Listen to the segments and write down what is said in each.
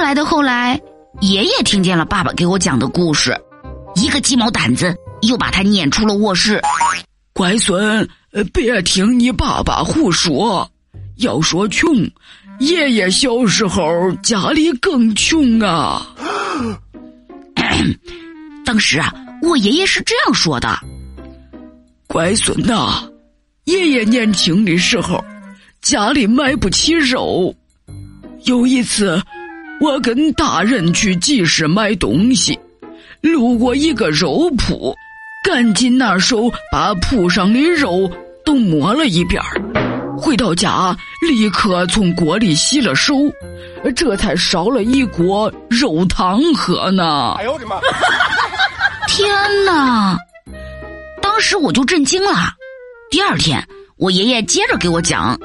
来的后来，爷爷听见了爸爸给我讲的故事，一个鸡毛掸子又把他撵出了卧室。乖孙，别听你爸爸胡说。要说穷，爷爷小时候家里更穷啊。当时啊，我爷爷是这样说的：“乖孙呐，爷爷年轻的时候，家里买不起肉。有一次，我跟大人去集市买东西，路过一个肉铺，赶紧拿手把铺上的肉都摸了一遍回到家，立刻从锅里洗了手，这才烧了一锅肉汤喝呢。哎呦我的妈！天哪！当时我就震惊了。第二天，我爷爷接着给我讲：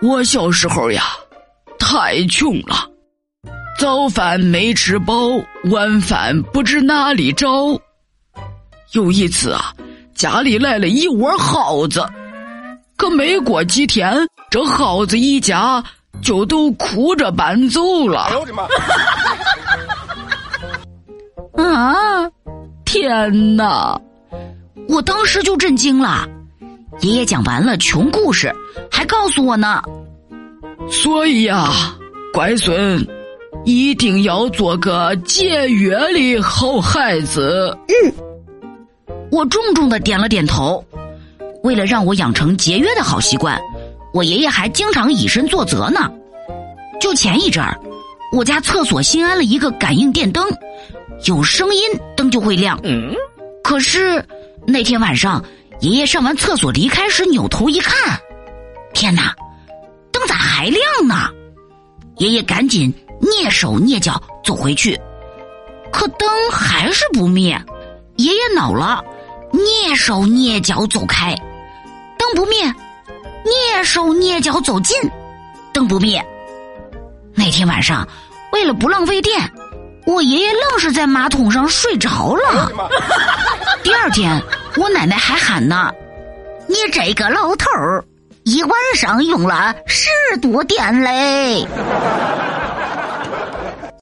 我小时候呀，太穷了，早饭没吃饱，晚饭不知哪里找。有一次啊，家里来了一窝耗子。可没过几天，这耗子一家就都哭着搬走了。哎呦我的妈！啊！天哪！我当时就震惊了。爷爷讲完了穷故事，还告诉我呢。所以呀，乖孙，一定要做个节约的好孩子。嗯，我重重的点了点头。为了让我养成节约的好习惯，我爷爷还经常以身作则呢。就前一阵儿，我家厕所新安了一个感应电灯，有声音灯就会亮。嗯，可是那天晚上，爷爷上完厕所离开时扭头一看，天哪，还亮呢？爷爷赶紧蹑手蹑脚走回去，可灯还是不灭。爷爷恼了，蹑手蹑脚走开。灯不灭，蹑手蹑脚走近，灯不灭。那天晚上，为了不浪费电，我爷爷愣是在马桶上睡着了。第二天，我奶奶还喊呢：“你这个老头儿，一晚上用了十度电嘞！”